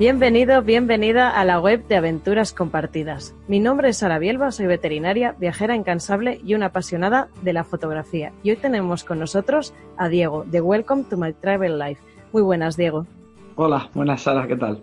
Bienvenido, bienvenida a la web de Aventuras Compartidas. Mi nombre es Sara Bielba, soy veterinaria, viajera incansable y una apasionada de la fotografía. Y hoy tenemos con nosotros a Diego, de Welcome to My Travel Life. Muy buenas, Diego. Hola, buenas, Sara, ¿qué tal?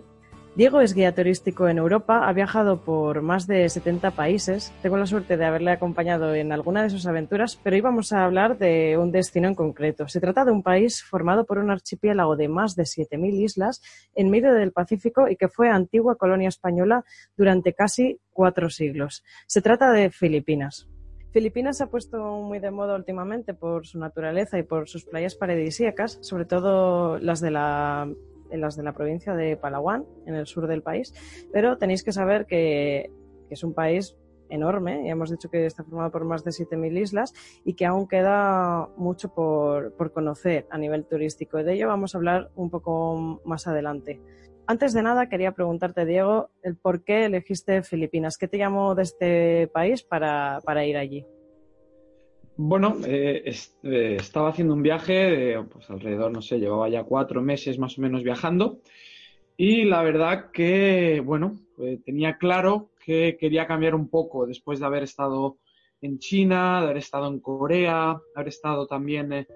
Diego es guía turístico en Europa, ha viajado por más de 70 países. Tengo la suerte de haberle acompañado en alguna de sus aventuras, pero hoy vamos a hablar de un destino en concreto. Se trata de un país formado por un archipiélago de más de 7.000 islas en medio del Pacífico y que fue antigua colonia española durante casi cuatro siglos. Se trata de Filipinas. Filipinas se ha puesto muy de moda últimamente por su naturaleza y por sus playas paradisíacas, sobre todo las de la en las de la provincia de Palawan, en el sur del país, pero tenéis que saber que, es un país enorme, ya hemos dicho que está formado por más de 7.000 islas y que aún queda mucho por, por, conocer a nivel turístico. De ello vamos a hablar un poco más adelante. Antes de nada, quería preguntarte, Diego, el por qué elegiste Filipinas. ¿Qué te llamó de este país para, para ir allí? Bueno, eh, eh, estaba haciendo un viaje, pues alrededor, no sé, llevaba ya cuatro meses más o menos viajando y la verdad que, bueno, eh, tenía claro que quería cambiar un poco después de haber estado en China, de haber estado en Corea, haber estado también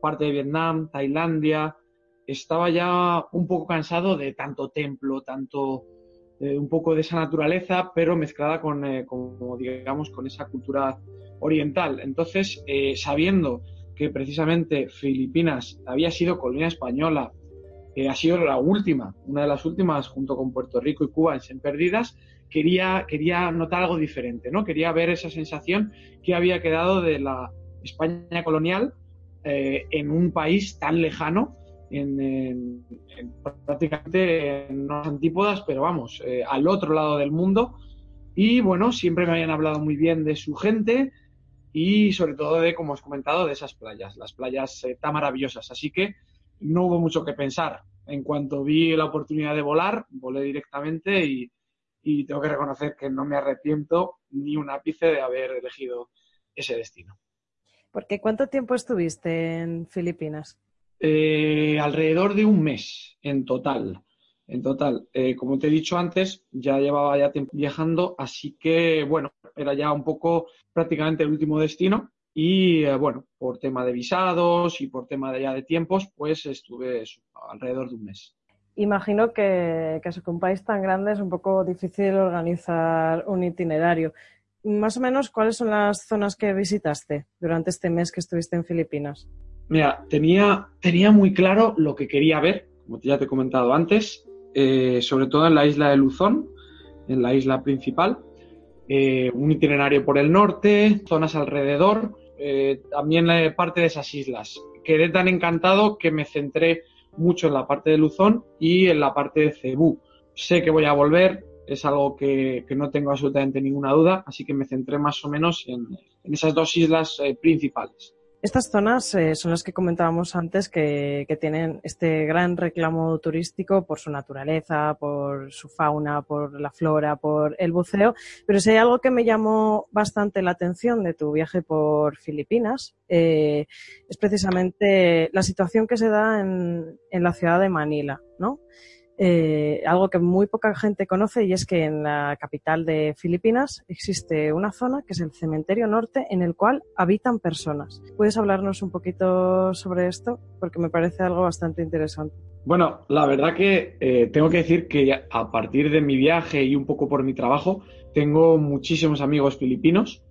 parte de Vietnam, Tailandia. Estaba ya un poco cansado de tanto templo, tanto un poco de esa naturaleza, pero mezclada con, como digamos, con esa cultura oriental. Entonces, eh, sabiendo que precisamente Filipinas había sido colonia española, que ha sido la última, una de las últimas junto con Puerto Rico y Cuba en perdidas, quería, quería notar algo diferente, ¿no? Quería ver esa sensación que había quedado de la España colonial eh, en un país tan lejano, en, prácticamente en unas antípodas, pero vamos, eh, al otro lado del mundo. Y bueno, siempre me habían hablado muy bien de su gente, y sobre todo de, como os comentado, de esas playas, las playas eh, tan maravillosas. Así que no hubo mucho que pensar. En cuanto vi la oportunidad de volar, volé directamente y, tengo que reconocer que no me arrepiento ni un ápice de haber elegido ese destino. Porque ¿cuánto tiempo estuviste en Filipinas? Eh, alrededor de un mes en total. En total, eh, como te he dicho antes, ya llevaba ya tiempo viajando, así que bueno, era ya un poco prácticamente el último destino y eh, bueno, por tema de visados y por tema de ya de tiempos, pues estuve alrededor de un mes. Imagino que, que, un país tan grande es un poco difícil organizar un itinerario. Más o menos, ¿cuáles son las zonas que visitaste durante este mes que estuviste en Filipinas? Mira, tenía, tenía muy claro lo que quería ver, como ya te he comentado antes, eh, sobre todo en la isla de Luzón, en la isla principal, eh, un itinerario por el norte, zonas alrededor, eh, también parte de esas islas. Quedé tan encantado que me centré mucho en la parte de Luzón y en la parte de Cebú. Sé que voy a volver, es algo que, no tengo absolutamente ninguna duda, así que me centré más o menos en, esas dos islas principales. Estas zonas eh, son las que comentábamos antes que, tienen este gran reclamo turístico por su naturaleza, por su fauna, por la flora, por el buceo. Pero si hay algo que me llamó bastante la atención de tu viaje por Filipinas, eh, es precisamente la situación que se da en, en la ciudad de Manila, ¿no? Eh, algo que muy poca gente conoce y es que en la capital de Filipinas existe una zona que es el cementerio norte en el cual habitan personas. ¿Puedes hablarnos un poquito sobre esto? Porque me parece algo bastante interesante. Bueno, la verdad que eh, tengo que decir que a partir de mi viaje y un poco por mi trabajo, tengo muchísimos amigos filipinos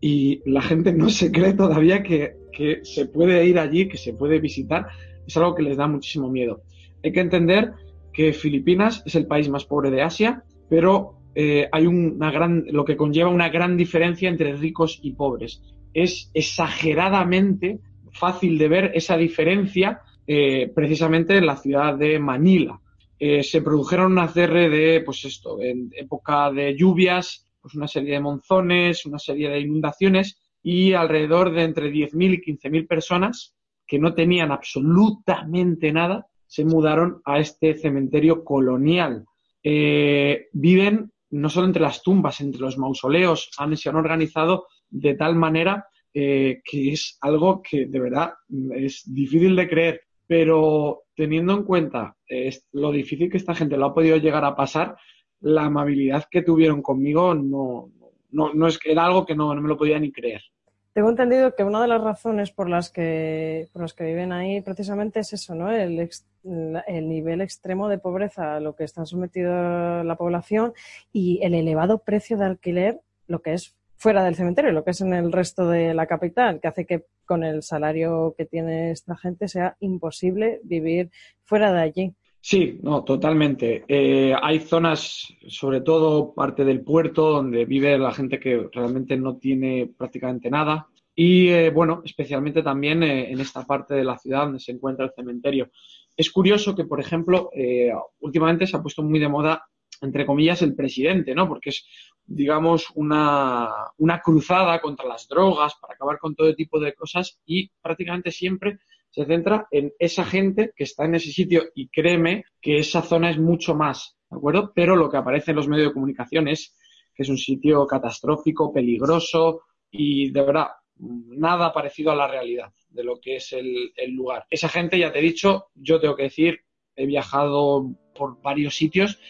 y la gente no se cree todavía que, que se puede ir allí, que se puede visitar, es algo que les da muchísimo miedo. Hay que entender que Filipinas es el país más pobre de Asia, pero eh, hay una gran, lo que conlleva una gran diferencia entre ricos y pobres. Es exageradamente fácil de ver esa diferencia eh, precisamente en la ciudad de Manila. Eh, se produjeron una serie de, pues esto, en época de lluvias, pues una serie de monzones, una serie de inundaciones y alrededor de entre 10.000 y 15.000 personas que no tenían absolutamente nada se mudaron a este cementerio colonial. Eh, viven no solo entre las tumbas, entre los mausoleos, han, se han organizado de tal manera eh, que es algo que de verdad es difícil de creer. Pero teniendo en cuenta lo difícil que esta gente lo ha podido llegar a pasar, la amabilidad que tuvieron conmigo no, no, no es que era algo que no, no me lo podía ni creer. Tengo entendido que una de las razones por las que, por las que viven ahí precisamente es eso, ¿no? El, el nivel extremo de pobreza a lo que está sometido la población y el elevado precio de alquiler, lo que es fuera del cementerio, lo que es en el resto de la capital, que hace que con el salario que tiene esta gente sea imposible vivir fuera de allí. Sí, no, totalmente. Eh, hay zonas, sobre todo parte del puerto, donde vive la gente que realmente no tiene prácticamente nada. Y eh, bueno, especialmente también eh, en esta parte de la ciudad donde se encuentra el cementerio. Es curioso que, por ejemplo, últimamente se ha puesto muy de moda, entre comillas, el presidente, ¿no? Porque es, digamos, una, una cruzada contra las drogas para acabar con todo tipo de cosas y prácticamente siempre se centra en esa gente que está en ese sitio y créeme que esa zona es mucho más, ¿de acuerdo? Pero lo que aparece en los medios de comunicación es que es un sitio catastrófico, peligroso y de verdad nada parecido a la realidad de lo que es el, lugar. Esa gente, ya te he dicho, yo tengo que decir, he viajado por varios sitios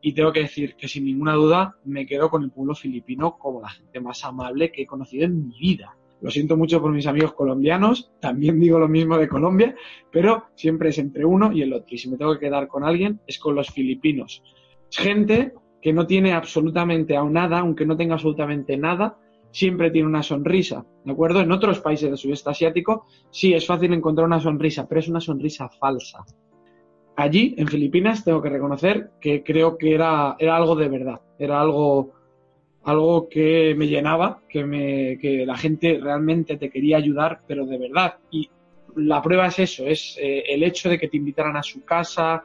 y tengo que decir que sin ninguna duda me quedo con el pueblo filipino como la gente más amable que he conocido en mi vida. Lo siento mucho por mis amigos colombianos, también digo lo mismo de Colombia, pero siempre es entre uno y el otro. Y si me tengo que quedar con alguien, es con los filipinos. Es gente que no tiene absolutamente aún nada, aunque no tenga absolutamente nada, siempre tiene una sonrisa, ¿de acuerdo? En otros países del sudeste asiático sí es fácil encontrar una sonrisa, pero es una sonrisa falsa. Allí, en Filipinas, tengo que reconocer que creo que era, era algo de verdad, era algo algo que me llenaba, que, me, que la gente realmente te quería ayudar, pero de verdad. Y la prueba es eso, es eh, el hecho de que te invitaran a su casa,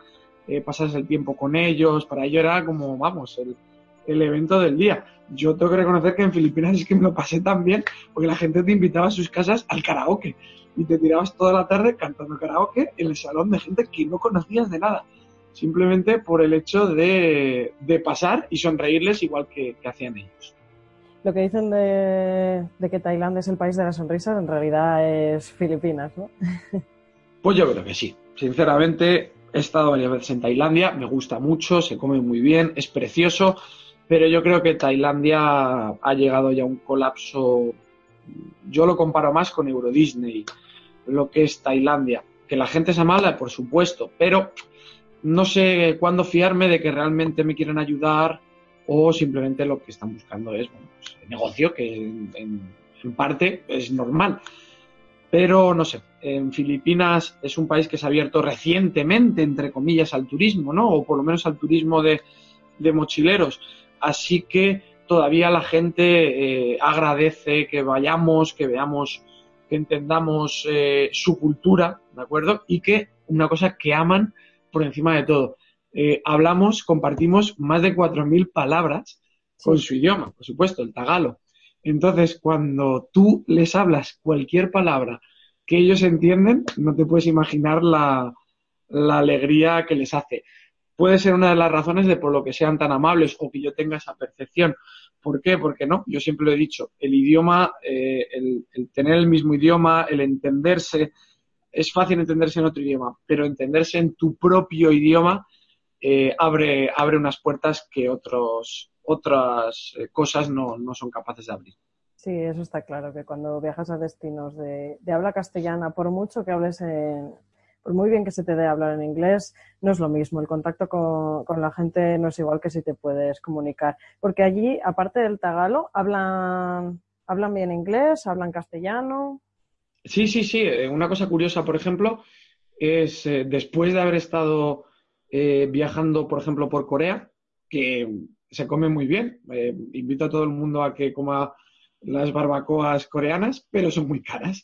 eh, pasas el tiempo con ellos, para ello era como, vamos, el, el, evento del día. Yo tengo que reconocer que en Filipinas es que me lo pasé tan bien, porque la gente te invitaba a sus casas al karaoke y te tirabas toda la tarde cantando karaoke en el salón de gente que no conocías de nada simplemente por el hecho de, pasar y sonreírles igual que, hacían ellos. Lo que dicen de, que Tailandia es el país de las sonrisas, en realidad es Filipinas, ¿no? Pues yo creo que sí. Sinceramente, he estado varias veces en Tailandia, me gusta mucho, se come muy bien, es precioso, pero yo creo que Tailandia ha llegado ya a un colapso. Yo lo comparo más con Euro Disney, lo que es Tailandia. Que la gente es amable, por supuesto, pero no sé cuándo fiarme de que realmente me quieren ayudar o simplemente lo que están buscando es bueno, pues, negocio, que en, parte es normal. Pero no sé, en Filipinas es un país que se ha abierto recientemente, entre comillas, al turismo, ¿no? O por lo menos al turismo de, mochileros. Así que todavía la gente eh, agradece que vayamos, que veamos, que entendamos eh, su cultura, ¿de acuerdo? Y que una cosa que aman por encima de todo. Eh, hablamos, compartimos más de 4.000 palabras con su idioma, por supuesto, el tagalo. Entonces, cuando tú les hablas cualquier palabra que ellos entienden, no te puedes imaginar la, alegría que les hace. Puede ser una de las razones de por lo que sean tan amables o que yo tenga esa percepción. ¿Por qué? Porque no, yo siempre lo he dicho, el idioma, eh, el, tener el mismo idioma, el entenderse, es fácil entenderse en otro idioma, pero entenderse en tu propio idioma eh, abre, abre unas puertas que otros, otras eh, cosas no, son capaces de abrir. Sí, eso está claro, que cuando viajas a destinos de, habla castellana, por mucho que hables en, por muy bien que se te dé hablar en inglés, no es lo mismo. El contacto con, con, la gente no es igual que si te puedes comunicar. Porque allí, aparte del tagalo, hablan, hablan bien inglés, hablan castellano. Sí, sí, sí. Una cosa curiosa, por ejemplo, es después de haber estado viajando, por ejemplo, por Corea, que se come muy bien. invito a todo el mundo a que coma las barbacoas coreanas, pero son muy caras.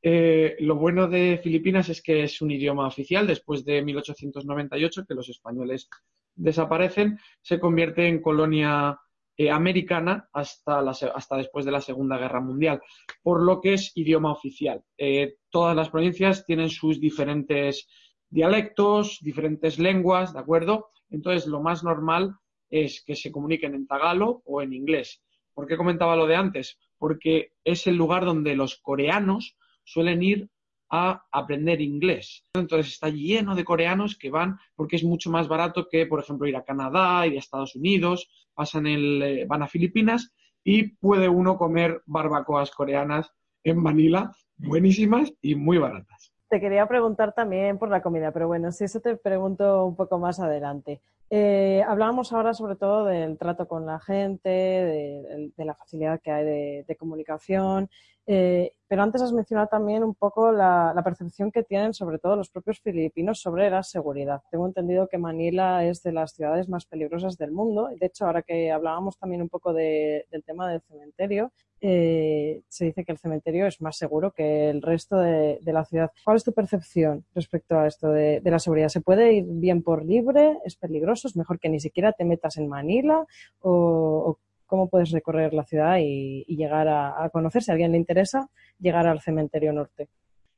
Eh, lo bueno de Filipinas es que es un idioma oficial. Después de 1898, que los españoles desaparecen, se convierte en colonia eh, americana hasta, hasta, después de la Segunda Guerra Mundial, por lo que es idioma oficial. Eh, todas las provincias tienen sus diferentes dialectos, diferentes lenguas, ¿de acuerdo? Entonces, lo más normal es que se comuniquen en tagalo o en inglés. ¿Por qué comentaba lo de antes? Porque es el lugar donde los coreanos suelen ir a aprender inglés. Entonces está lleno de coreanos que van porque es mucho más barato que, por ejemplo, ir a Canadá, ir a Estados Unidos, pasan el, eh, van a Filipinas y puede uno comer barbacoas coreanas en Manila, buenísimas y muy baratas. Te quería preguntar también por la comida, pero bueno, si eso te pregunto un poco más adelante. Eh, hablábamos ahora sobre todo del trato con la gente, de, la facilidad que hay de, comunicación, eh, pero antes has mencionado también un poco la, percepción que tienen sobre todo los propios filipinos sobre la seguridad. Tengo entendido que Manila es de las ciudades más peligrosas del mundo. De hecho, ahora que hablábamos también un poco del tema del cementerio, eh, se dice que el cementerio es más seguro que el resto de, la ciudad. ¿Cuál es tu percepción respecto a esto de, la seguridad? ¿Se puede ir bien por libre? ¿Es peligroso? ¿Es mejor que ni siquiera te metas en Manila? ¿O, cómo puedes recorrer la ciudad y, llegar a, conocer, si a alguien le interesa, llegar al cementerio norte?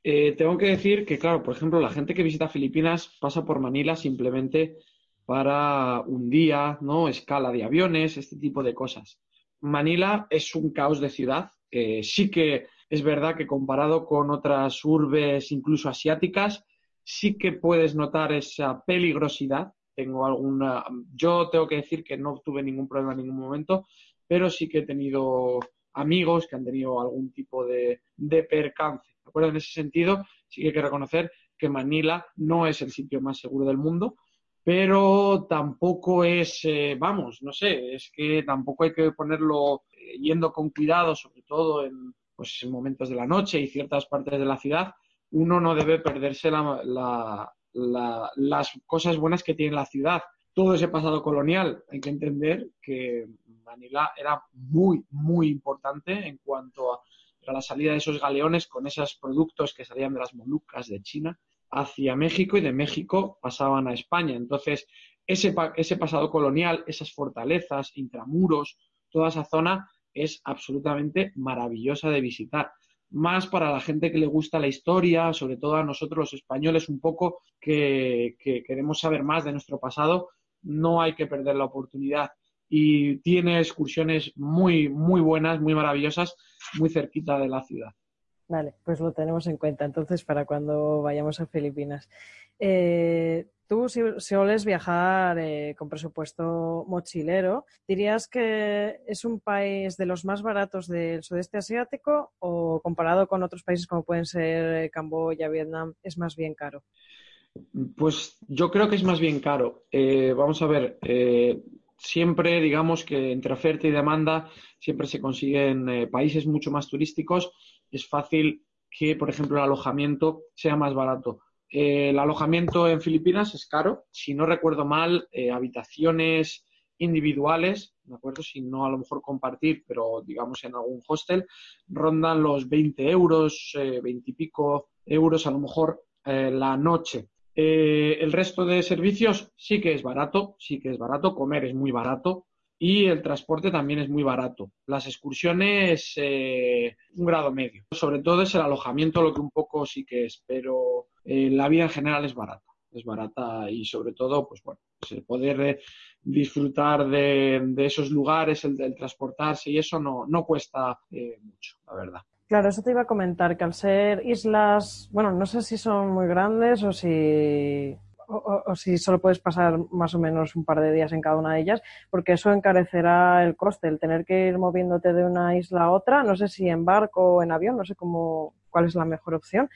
Eh, tengo que decir que, claro, por ejemplo, la gente que visita Filipinas pasa por Manila simplemente para un día, ¿no? Escala de aviones, este tipo de cosas. Manila es un caos de ciudad. sí que es verdad que comparado con otras urbes, incluso asiáticas, sí que puedes notar esa peligrosidad. Tengo alguna. Yo tengo que decir que no tuve ningún problema en ningún momento, pero sí que he tenido amigos que han tenido algún tipo de, percance. ¿De? En ese sentido, sí que hay que reconocer que Manila no es el sitio más seguro del mundo, pero tampoco es, eh, vamos, no sé, es que tampoco hay que ponerlo eh, yendo con cuidado, sobre todo en, pues, en momentos de la noche y ciertas partes de la ciudad, uno no debe perderse las cosas buenas que tiene la ciudad. Todo ese pasado colonial, hay que entender que Manila era muy, muy importante en cuanto a, a la salida de esos galeones con esos productos que salían de las Molucas de China hacia México y de México pasaban a España. Entonces, ese, ese pasado colonial, esas fortalezas, intramuros, toda esa zona es absolutamente maravillosa de visitar. Más para la gente que le gusta la historia, sobre todo a nosotros los españoles un poco que, que queremos saber más de nuestro pasado, no hay que perder la oportunidad. Y tiene excursiones muy, muy buenas, muy maravillosas, muy cerquita de la ciudad. Vale, pues lo tenemos en cuenta entonces para cuando vayamos a Filipinas. Eh, tú, si sueles viajar eh, con presupuesto mochilero, ¿dirías que es un país de los más baratos del sudeste asiático o comparado con otros países como pueden ser eh, Camboya, Vietnam, es más bien caro? Pues yo creo que es más bien caro. vamos a ver, siempre digamos que entre oferta y demanda siempre se consiguen países mucho más turísticos es fácil que, por ejemplo, el alojamiento sea más barato. Eh, el alojamiento en Filipinas es caro. Si no recuerdo mal, eh, habitaciones individuales, ¿de acuerdo? Si no a lo mejor compartir, pero digamos en algún hostel, rondan los 20 euros, 20 eh, y pico euros a lo mejor la noche. el resto de servicios sí que es barato, sí que es barato, comer es muy barato, y el transporte también es muy barato. Las excursiones, eh, un grado medio. Sobre todo es el alojamiento lo que un poco sí que es, pero eh, la vida en general es barata. Es barata y sobre todo, pues bueno, pues poder eh, disfrutar de, esos lugares, el, del transportarse y eso no, no cuesta mucho, la verdad. Claro, eso te iba a comentar, que al ser islas, bueno, no sé si son muy grandes o si o, si solo puedes pasar más o menos un par de días en cada una de ellas, porque eso encarecerá el coste, el tener que ir moviéndote de una isla a otra, no sé si en barco o en avión, no sé cómo, cuál es la mejor opción,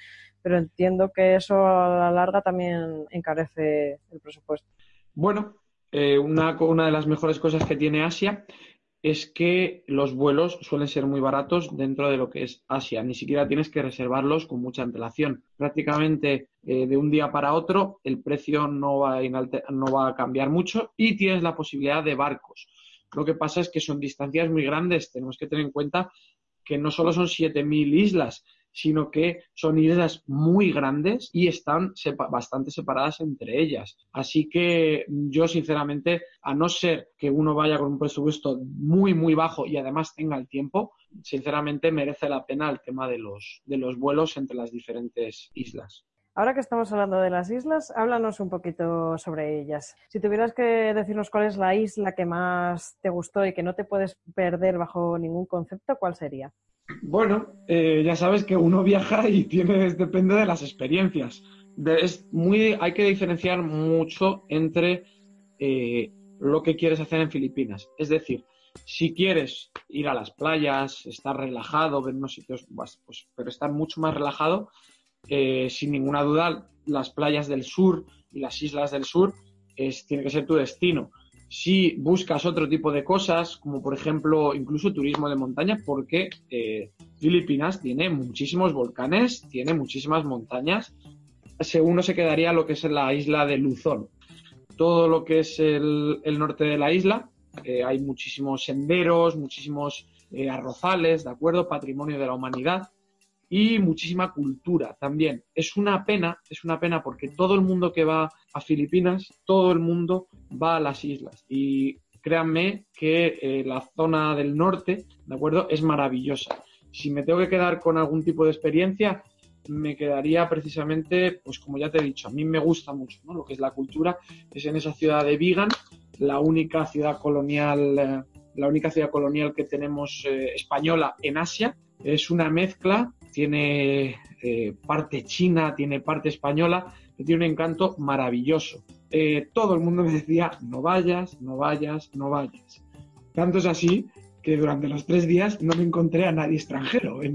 pero entiendo que eso a la larga también encarece el presupuesto. Bueno, eh, una, una de las mejores cosas que tiene Asia es que los vuelos suelen ser muy baratos dentro de lo que es Asia. Ni siquiera tienes que reservarlos con mucha antelación. Prácticamente eh, de un día para otro el precio no va, a no va a cambiar mucho y tienes la posibilidad de barcos. Lo que pasa es que son distancias muy grandes. Tenemos que tener en cuenta que no solo son 7.000 islas, sino que son islas muy grandes y están bastante separadas entre ellas. Así que yo, sinceramente, a no ser que uno vaya con un presupuesto muy, muy bajo y además tenga el tiempo, sinceramente merece la pena el tema de los, de los vuelos entre las diferentes islas. Ahora que estamos hablando de las islas, háblanos un poquito sobre ellas. Si tuvieras que decirnos cuál es la isla que más te gustó y que no te puedes perder bajo ningún concepto, ¿cuál sería? Bueno, eh, ya sabes que uno viaja y tiene, depende de las experiencias. hay que diferenciar mucho entre eh, lo que quieres hacer en Filipinas. Es decir, si quieres ir a las playas, estar relajado, ver unos sitios, pues, pero estar mucho más relajado, eh, sin ninguna duda, las playas del sur y las islas del sur es, tiene que ser tu destino si buscas otro tipo de cosas, como por ejemplo incluso turismo de montaña, porque eh, Filipinas tiene muchísimos volcanes, tiene muchísimas montañas, uno se quedaría lo que es la isla de Luzón. Todo lo que es el, norte de la isla, eh, hay muchísimos senderos, muchísimos arrozales, ¿de acuerdo? Patrimonio de la humanidad y muchísima cultura también. Es una pena, es una pena porque todo el mundo que va a Filipinas, todo el mundo va a las islas y créanme que eh, la zona del norte, ¿de acuerdo? Es maravillosa. Si me tengo que quedar con algún tipo de experiencia, me quedaría precisamente, pues como ya te he dicho, a mí me gusta mucho, ¿no? Lo que es la cultura, es en esa ciudad de Vigan, la única ciudad colonial, eh, la única ciudad colonial que tenemos eh, española en Asia. Es una mezcla tiene eh, parte china, tiene parte española, tiene un encanto maravilloso. Eh, todo el mundo me decía, no vayas, no vayas, no vayas. Tanto es así que durante los tres días no me encontré a nadie extranjero en,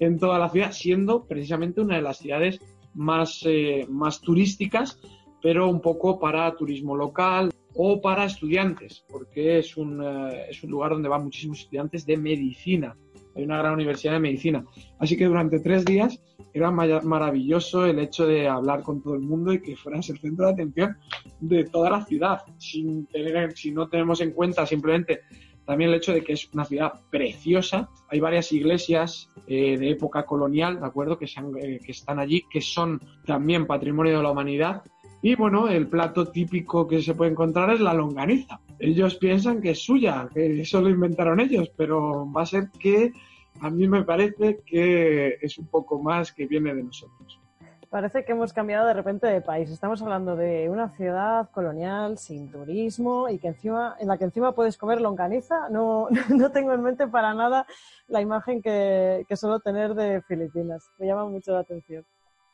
en toda la ciudad, siendo precisamente una de las ciudades más, eh, más turísticas, pero un poco para turismo local o para estudiantes, porque es un, es un lugar donde van muchísimos estudiantes de medicina hay una gran universidad de medicina. Así que durante tres días era maravilloso el hecho de hablar con todo el mundo y que fueras el centro de atención de toda la ciudad, sin tener, si no tenemos en cuenta simplemente también el hecho de que es una ciudad preciosa. Hay varias iglesias eh, de época colonial, ¿de acuerdo?, que, eh, que están allí, que son también patrimonio de la humanidad. Y bueno, el plato típico que se puede encontrar es la longaniza ellos piensan que es suya, que eso lo inventaron ellos, pero va a ser que a mí me parece que es un poco más que viene de nosotros. Parece que hemos cambiado de repente de país. Estamos hablando de una ciudad colonial sin turismo y que encima, en la que encima puedes comer longaniza. No, no tengo en mente para nada la imagen que, que suelo tener de Filipinas. Me llama mucho la atención.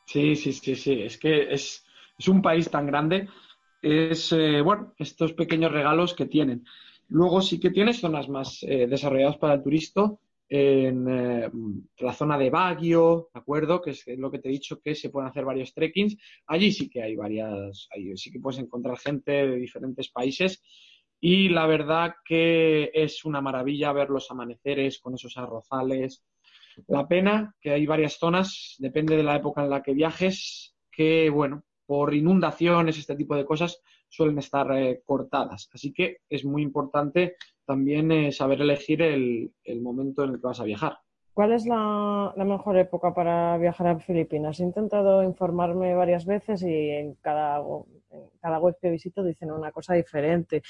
Sí, sí, sí, sí. Es que es, es un país tan grande es, eh, bueno, estos pequeños regalos que tienen. Luego sí que tiene zonas más eh, desarrolladas para el turista en eh, la zona de Baguio, ¿de acuerdo? Que es lo que te he dicho, que se pueden hacer varios trekkings. Allí sí que hay varias, sí que puedes encontrar gente de diferentes países y la verdad que es una maravilla ver los amaneceres con esos arrozales. La pena que hay varias zonas, depende de la época en la que viajes, que bueno, por inundaciones, este tipo de cosas, suelen estar eh, cortadas. Así que es muy importante también eh, saber elegir el, momento en el que vas a viajar. ¿Cuál es la, mejor época para viajar a Filipinas? He intentado informarme varias veces y en cada, en cada web que visito dicen una cosa diferente.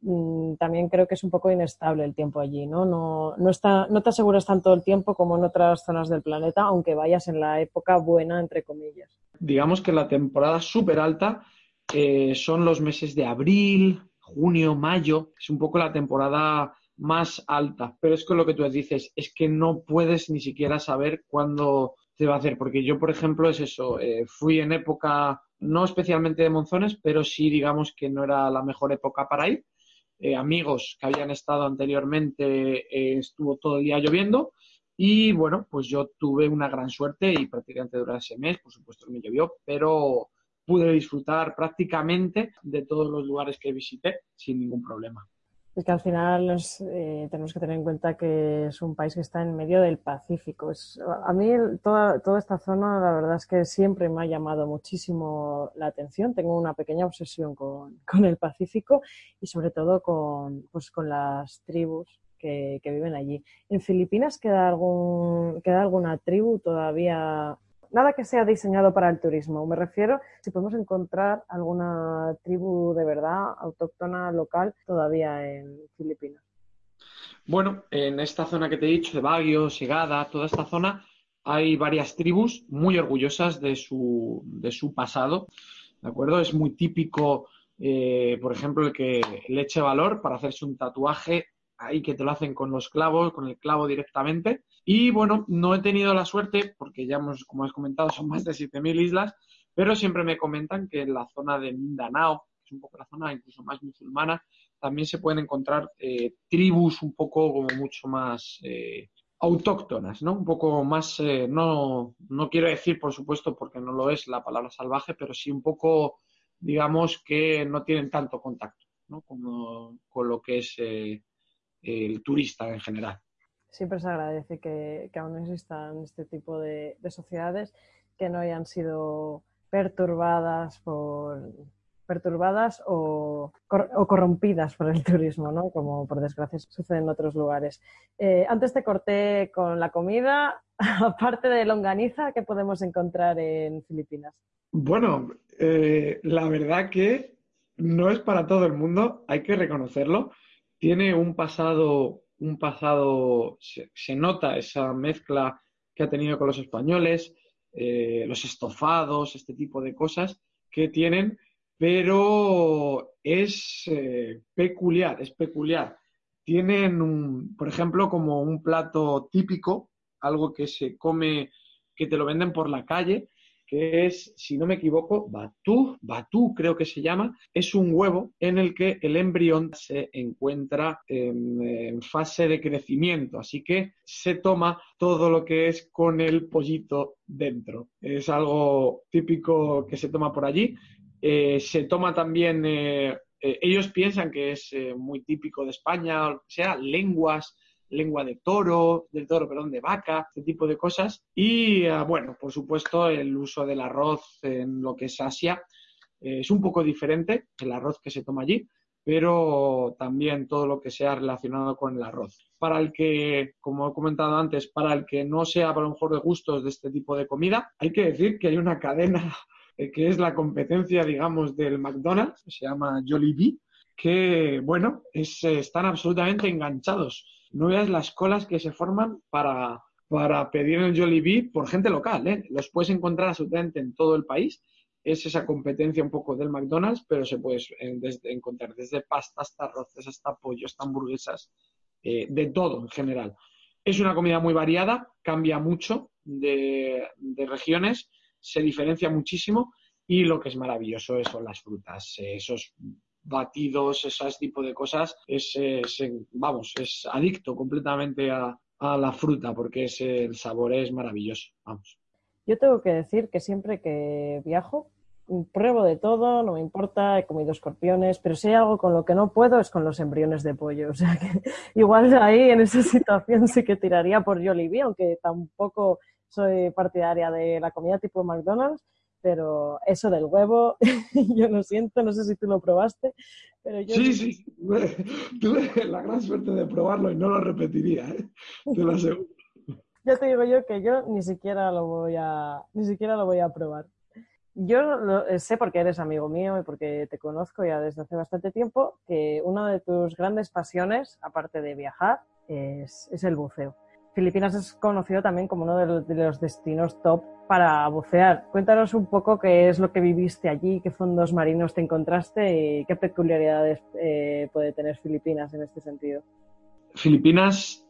Mm, también creo que es un poco inestable el tiempo allí, ¿no? No, no, está, no te aseguras tanto el tiempo como en otras zonas del planeta, aunque vayas en la época buena, entre comillas digamos que la temporada súper alta eh, son los meses de abril, junio, mayo, es un poco la temporada más alta. Pero es que lo que tú dices, es que no puedes ni siquiera saber cuándo te va a hacer, porque yo, por ejemplo, es eso, eh, fui en época no especialmente de monzones, pero sí digamos que no era la mejor época para ir. Eh, amigos que habían estado anteriormente estuvo todo el día lloviendo y bueno, pues yo tuve una gran suerte y prácticamente durante ese mes, por supuesto me llovió, pero pude disfrutar prácticamente de todos los lugares que visité sin ningún problema. Es que al final eh, tenemos que tener en cuenta que es un país que está en medio del Pacífico. a mí toda, toda esta zona, la verdad es que siempre me ha llamado muchísimo la atención. Tengo una pequeña obsesión con, con el Pacífico y sobre todo con, pues, con las tribus que, que, viven allí. ¿En Filipinas queda, algún, queda alguna tribu todavía nada que sea diseñado para el turismo. Me refiero si podemos encontrar alguna tribu de verdad autóctona local todavía en Filipinas. Bueno, en esta zona que te he dicho, de Baguio, Segada, toda esta zona, hay varias tribus muy orgullosas de su, de su pasado. ¿De acuerdo? Es muy típico, eh, por ejemplo, el que le eche valor para hacerse un tatuaje ahí que te lo hacen con los clavos, con el clavo directamente. Y bueno, no he tenido la suerte, porque ya hemos, como has comentado, son más de 7.000 islas, pero siempre me comentan que en la zona de Mindanao, que es un poco la zona incluso más musulmana, también se pueden encontrar eh, tribus un poco como mucho más eh, autóctonas, ¿no? Un poco más, eh, no, no quiero decir, por supuesto, porque no lo es la palabra salvaje, pero sí un poco, digamos, que no tienen tanto contacto, ¿no? Como, con lo que es el turista en general. Siempre se agradece que, aún existan este tipo de, sociedades que no hayan sido perturbadas por perturbadas o, corrompidas por el turismo, ¿no? Como por desgracia sucede en otros lugares. Eh, antes te corté con la comida, aparte de longaniza, ¿qué podemos encontrar en Filipinas? Bueno, eh, la verdad que no es para todo el mundo, hay que reconocerlo tiene un pasado, un pasado, se, nota esa mezcla que ha tenido con los españoles, eh, los estofados, este tipo de cosas que tienen, pero es eh, peculiar, es peculiar. Tienen, un, por ejemplo, como un plato típico, algo que se come, que te lo venden por la calle, que es, si no me equivoco, batú, batú creo que se llama, es un huevo en el que el embrión se encuentra en, fase de crecimiento, así que se toma todo lo que es con el pollito dentro. Es algo típico que se toma por allí. Eh, se toma también, eh, eh, ellos piensan que es muy típico de España, o sea, lenguas lengua de toro, del toro, perdón, de vaca, este tipo de cosas. Y ah, bueno, por supuesto, el uso del arroz en lo que es Asia eh, es un poco diferente, el arroz que se toma allí, pero también todo lo que sea relacionado con el arroz. Para el que, como he comentado antes, para el que no sea para lo mejor de gustos de este tipo de comida, hay que decir que hay una cadena eh, que es la competencia, digamos, del McDonald's, se llama Jollibee, que, bueno, es, están absolutamente enganchados no veas las colas que se forman para, para pedir el Jollibee por gente local. ¿eh? Los puedes encontrar absolutamente en todo el país. Es esa competencia un poco del McDonald's, pero se puede encontrar desde pasta hasta arroces, hasta pollo, hasta hamburguesas, eh, de todo en general. Es una comida muy variada, cambia mucho de, regiones, se diferencia muchísimo y lo que es maravilloso son las frutas, esos batidos, ese tipo de cosas, es, vamos, es adicto completamente a, la fruta porque es, el sabor es maravilloso, vamos. Yo tengo que decir que siempre que viajo, pruebo de todo, no me importa, he comido escorpiones, pero si hay algo con lo que no puedo es con los embriones de pollo. O sea que igual ahí en esa situación sí que tiraría por Jollibee, aunque tampoco soy partidaria de la comida tipo McDonald's, pero eso del huevo, yo lo siento, no sé si tú lo probaste, pero yo... Sí, sí, tuve la gran suerte de probarlo y no lo repetiría, ¿eh? te lo aseguro. Ya te digo yo que yo ni siquiera lo voy a, ni siquiera lo voy a probar. Yo eh, sé porque eres amigo mío y porque te conozco ya desde hace bastante tiempo que una de tus grandes pasiones, aparte de viajar, es, es el buceo. Filipinas es conocido también como uno de los, destinos top para bucear. Cuéntanos un poco qué es lo que viviste allí, qué fondos marinos te encontraste y qué peculiaridades eh, puede tener Filipinas en este sentido. Filipinas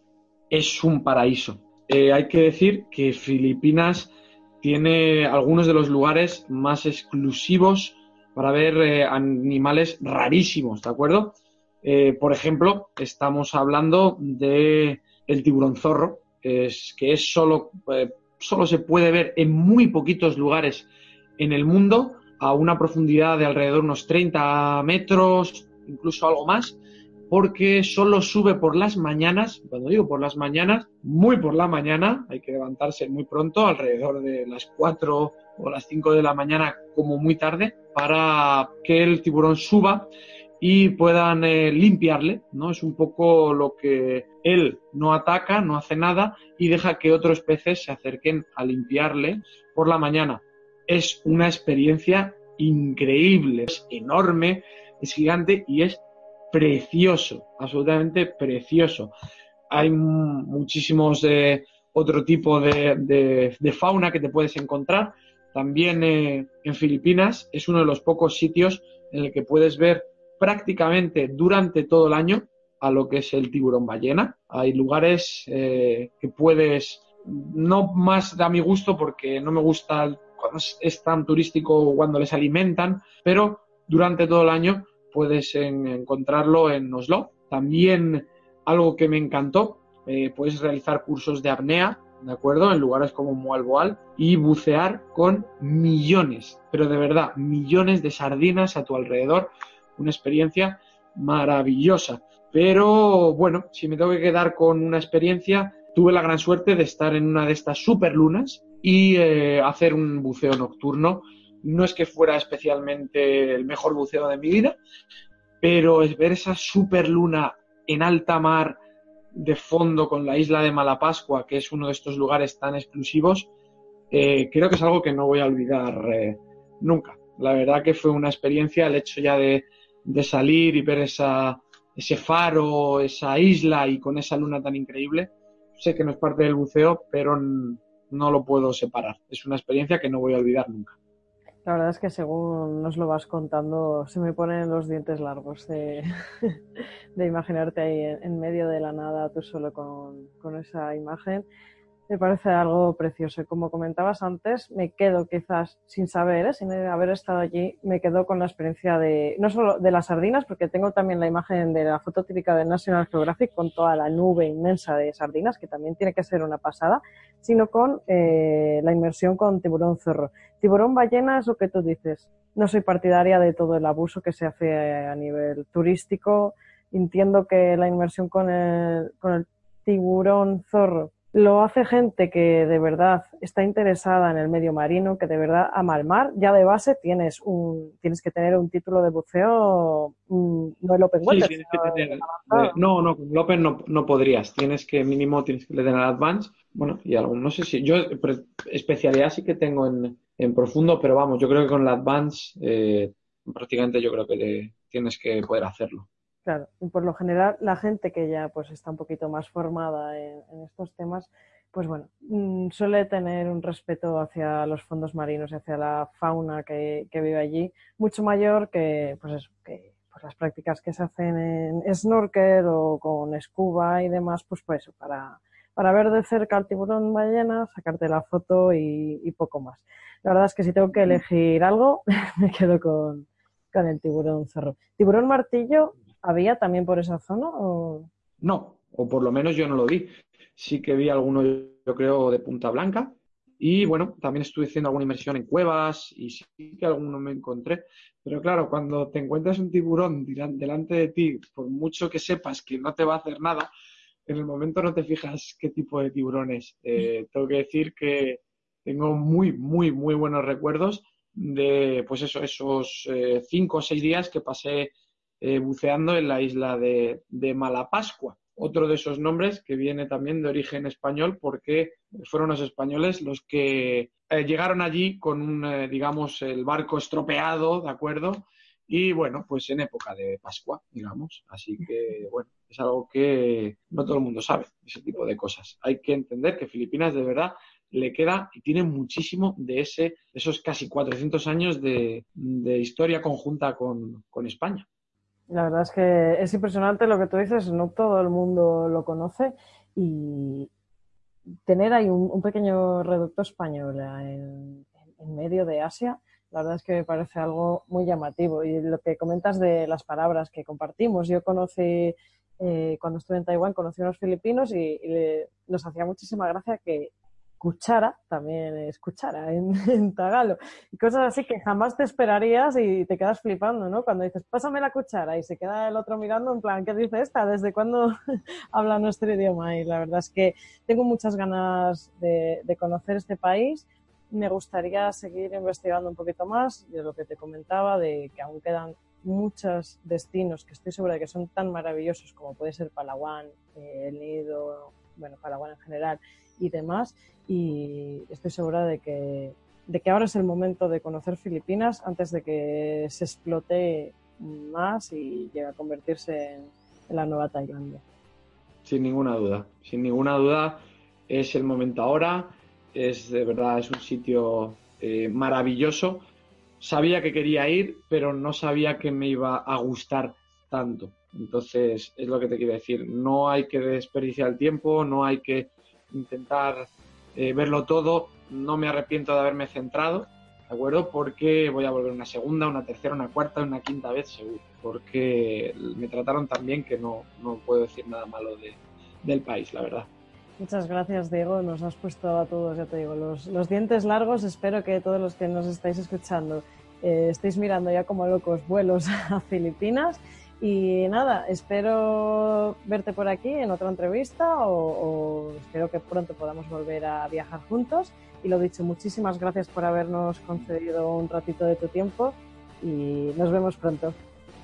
es un paraíso. Eh, hay que decir que Filipinas tiene algunos de los lugares más exclusivos para ver eh, animales rarísimos, ¿de acuerdo? por ejemplo, estamos hablando de el tiburón zorro, es, que es solo, eh, solo se puede ver en muy poquitos lugares en el mundo, a una profundidad de alrededor de unos 30 metros, incluso algo más. porque solo sube por las mañanas, cuando digo por las mañanas, muy por la mañana, hay que levantarse muy pronto, alrededor de las 4 o las 5 de la mañana como muy tarde, para que el tiburón suba y puedan eh, limpiarle, ¿no? Es un poco lo que él no ataca, no hace nada y deja que otros peces se acerquen a limpiarle por la mañana. Es una experiencia increíble, es enorme, es gigante y es precioso, absolutamente precioso. Hay muchísimos eh, otro tipo de, fauna que te puedes encontrar. También eh, en Filipinas es uno de los pocos sitios en el que puedes ver prácticamente durante todo el año a lo que es el tiburón ballena. Hay lugares eh, que puedes, no más a mi gusto porque no me gusta cuando es tan turístico cuando les alimentan, pero durante todo el año puedes encontrarlo en Oslo. También algo que me encantó, eh, puedes realizar cursos de apnea, ¿de acuerdo? En lugares como Moalboal y bucear con millones, pero de verdad, millones de sardinas a tu alrededor. Una experiencia maravillosa. Pero bueno, si me tengo que quedar con una experiencia, tuve la gran suerte de estar en una de estas superlunas y eh, hacer un buceo nocturno no es que fuera especialmente el mejor buceo de mi vida, pero es ver esa super luna en alta mar de fondo con la isla de Malapascua, que es uno de estos lugares tan exclusivos, eh, creo que es algo que no voy a olvidar eh, nunca. La verdad que fue una experiencia el hecho ya de, salir y ver esa, ese faro, esa isla y con esa luna tan increíble. Sé que no es parte del buceo, pero no lo puedo separar. Es una experiencia que no voy a olvidar nunca. La verdad es que según nos lo vas contando, se me ponen los dientes largos de, imaginarte ahí en, medio de la nada, tú solo con, con esa imagen me parece algo precioso. Como comentabas antes, me quedo quizás sin saber, ¿eh? sin haber estado allí, me quedo con la experiencia de, no solo de las sardinas, porque tengo también la imagen de la foto típica de National Geographic con toda la nube inmensa de sardinas, que también tiene que ser una pasada, sino con eh, la inmersión con tiburón zorro. Tiburón ballena es lo que tú dices. No soy partidaria de todo el abuso que se hace a nivel turístico. Entiendo que la inmersión con el, con el tiburón zorro lo hace gente que de verdad está interesada en el medio marino, que de verdad ama el mar. Ya de base tienes un tienes que tener un título de buceo, mm, no el Open Water. no, no, con el Open no, podrías. Tienes que, mínimo, tienes que tener Advance. Bueno, y algún, no sé si, yo especialidad sí que tengo en, en profundo, pero vamos, yo creo que con el Advance eh, prácticamente yo creo que tienes que poder hacerlo. Claro, por lo general la gente que ya pues está un poquito más formada en, estos temas, pues bueno, mm, suele tener un respeto hacia los fondos marinos y hacia la fauna que, vive allí, mucho mayor que pues eso, que pues las prácticas que se hacen en snorkel o con scuba y demás, pues pues eso, para, para ver de cerca al tiburón ballena, sacarte la foto y, y poco más. La verdad es que si tengo que elegir algo, me quedo con, con el tiburón cerro. Tiburón martillo, ¿Había también por esa zona? O... No, o por lo menos yo no lo vi. Sí que vi alguno, yo creo, de Punta Blanca. Y bueno, también estuve haciendo alguna inmersión en cuevas y sí que alguno me encontré. Pero claro, cuando te encuentras un tiburón delante de ti, por mucho que sepas que no te va a hacer nada, en el momento no te fijas qué tipo de tiburón es. Eh, tengo que decir que tengo muy, muy, muy buenos recuerdos de, pues eso, esos eh, cinco o seis días que pasé eh, buceando en la isla de, Malapascua. Otro de esos nombres que viene también de origen español porque fueron los españoles los que eh, llegaron allí con un, eh, digamos, el barco estropeado, ¿de acuerdo? Y bueno, pues en época de Pascua, digamos. Así que, bueno, es algo que no todo el mundo sabe, ese tipo de cosas. Hay que entender que Filipinas de verdad le queda y tiene muchísimo de ese, esos casi 400 años de, historia conjunta con España. La verdad es que es impresionante lo que tú dices, no todo el mundo lo conoce y tener ahí un, pequeño reducto español en, medio de Asia, la verdad es que me parece algo muy llamativo. Y lo que comentas de las palabras que compartimos, yo conocí, eh, cuando estuve en Taiwán, conocí a unos filipinos y, nos hacía muchísima gracia que cuchara, también es cuchara en, tagalo, y cosas así que jamás te esperarías y te quedas flipando, ¿no? Cuando dices, pásame la cuchara y se queda el otro mirando en plan, ¿qué dice esta? ¿Desde cuándo habla nuestro idioma? Y la verdad es que tengo muchas ganas de, de conocer este país. Me gustaría seguir investigando un poquito más de lo que te comentaba, de que aún quedan muchos destinos que estoy segura de que son tan maravillosos como puede ser Palawan, eh, el Nido, bueno, Palawan en general y demás. Y estoy segura de que, de que ahora es el momento de conocer Filipinas antes de que se explote más y llegue a convertirse en, la nueva Tailandia. Sin ninguna duda, sin ninguna duda es el momento ahora. Es de verdad, es un sitio eh, maravilloso sabía que quería ir, pero no sabía que me iba a gustar tanto. Entonces, es lo que te quiero decir. No hay que desperdiciar el tiempo, no hay que intentar eh, verlo todo. No me arrepiento de haberme centrado, ¿de acuerdo? Porque voy a volver una segunda, una tercera, una cuarta, una quinta vez seguro. Porque me trataron tan bien que no, no puedo decir nada malo de, del país, la verdad. Muchas gracias, Diego. Nos has puesto a todos, ya te digo, los, los dientes largos. Espero que todos los que nos estáis escuchando eh, estéis mirando ya como locos vuelos a Filipinas. Y nada, espero verte por aquí en otra entrevista o, o, espero que pronto podamos volver a viajar juntos. Y lo dicho, muchísimas gracias por habernos concedido un ratito de tu tiempo y nos vemos pronto.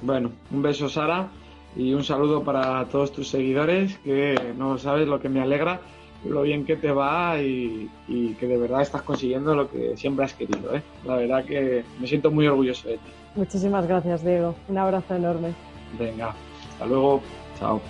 Bueno, un beso Sara y un saludo para todos tus seguidores, que no sabes lo que me alegra, lo bien que te va y, y que de verdad estás consiguiendo lo que siempre has querido. ¿eh? La verdad que me siento muy orgulloso de ti. Muchísimas gracias, Diego. Un abrazo enorme. Venga, hasta luego. Chao.